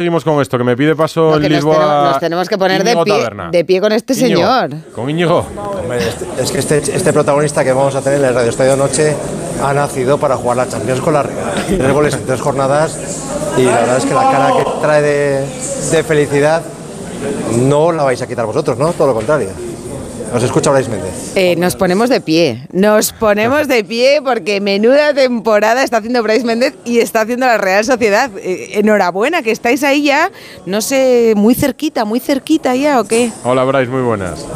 Seguimos con esto, que me pide paso No, nos, Lisboa. tenemos, nos tenemos que poner de pie, de pie con este Íñigo, señor. Con Íñigo. Hombre, es que este, este protagonista que vamos a tener en el Radio Estadio Noche ha nacido para jugar la Champions con la Real. Tres goles en tres jornadas y la verdad es que la cara que trae de, de felicidad no la vais a quitar vosotros, ¿no? Todo lo contrario. Os escucha Brais Méndez. Eh, nos ponemos de pie, nos ponemos de pie porque menuda temporada está haciendo Bryce Méndez y está haciendo la Real Sociedad. Eh, enhorabuena, que estáis ahí ya, no sé, muy cerquita, muy cerquita ya o qué. Hola, Bryce, muy buenas.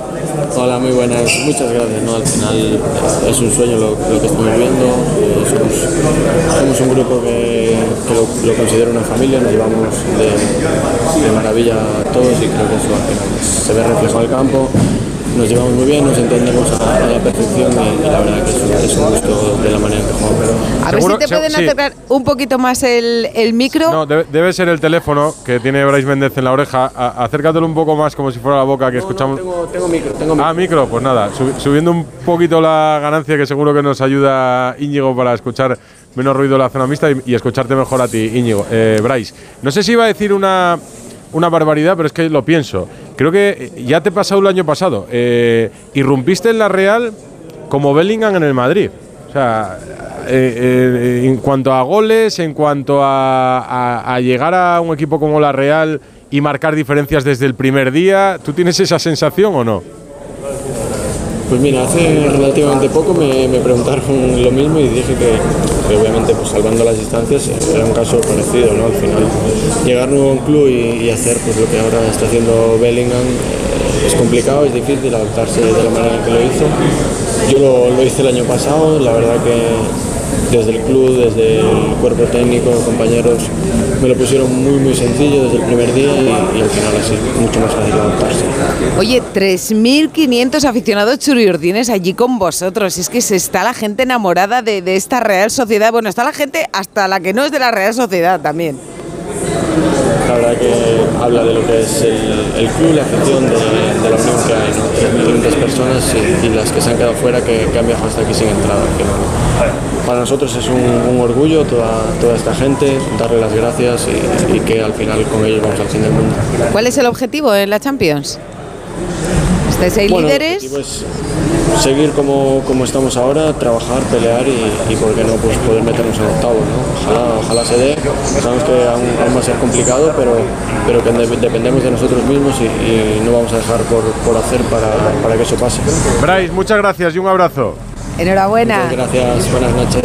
Hola, muy buenas. Muchas gracias. ¿no? Al final es un sueño lo, lo que estamos viviendo. Eh, somos, somos un grupo que, que lo, lo considero una familia, nos llevamos de, de maravilla todos y creo que eso al final se ve reflejado en el campo. Nos llevamos muy bien, nos entendemos a, a la perfección y, y la verdad que es un, es un gusto de la manera en que jugamos. A ver si te se- pueden sí. acercar un poquito más el, el micro. No, debe, debe ser el teléfono que tiene Bryce Méndez en la oreja. A- acércatelo un poco más como si fuera la boca que escuchamos. Tengo, tengo micro, tengo micro. Ah, micro, pues nada, sub- subiendo un poquito la ganancia que seguro que nos ayuda Íñigo para escuchar menos ruido la zona mixta y, y escucharte mejor a ti, Íñigo. Eh, Bryce, no sé si iba a decir una, una barbaridad, pero es que lo pienso. Creo que eh, ya te pasado el año pasado. Eh, irrumpiste en la Real como Bellingham en el Madrid. O sea, eh, eh, en cuanto a goles, en cuanto a, a- a llegar a un equipo como la Real y marcar diferencias desde el primer día, ¿tú tienes esa sensación o no? Pues mira, hace relativamente poco me, me preguntaron lo mismo y dije que, obviamente pues salvando las distancias era un caso parecido, ¿no? Al final llegar nuevo a un club y, hacer pues lo que ahora está haciendo Bellingham eh, es complicado, es difícil adaptarse de la manera en que lo hizo. Yo lo hice el año pasado, la verdad que desde el club, desde el cuerpo técnico, compañeros, me lo pusieron muy muy sencillo desde el primer día y, al final así mucho más fácil adaptarse. Oye, 3.500 aficionados churiurdines allí con vosotros. Es que se está la gente enamorada de, de esta Real Sociedad. Bueno, está la gente hasta la que no es de la Real Sociedad también. La verdad que habla de lo que es el, el club, la afición, de, la unión que hay, ¿no? 3.500 personas y, las que se han quedado fuera que, que han viajado hasta aquí sin entrada. para nosotros es un, orgullo toda, toda esta gente, darle las gracias y, y que al final con ellos vamos al fin del mundo. ¿Cuál es el objetivo en la Champions? ¿Estáis ahí Bueno, líderes? objetivo es seguir como, como estamos ahora, trabajar, pelear y, y por qué no pues poder meternos en octavos. ¿no? Ojalá, ojalá se dé. Sabemos que aún, aún va a ser complicado, pero, pero que de- dependemos de nosotros mismos y, y no vamos a dejar por, por hacer para, para que eso pase. Bryce, muchas gracias y un abrazo. Enhorabuena. Gracias, buenas noches.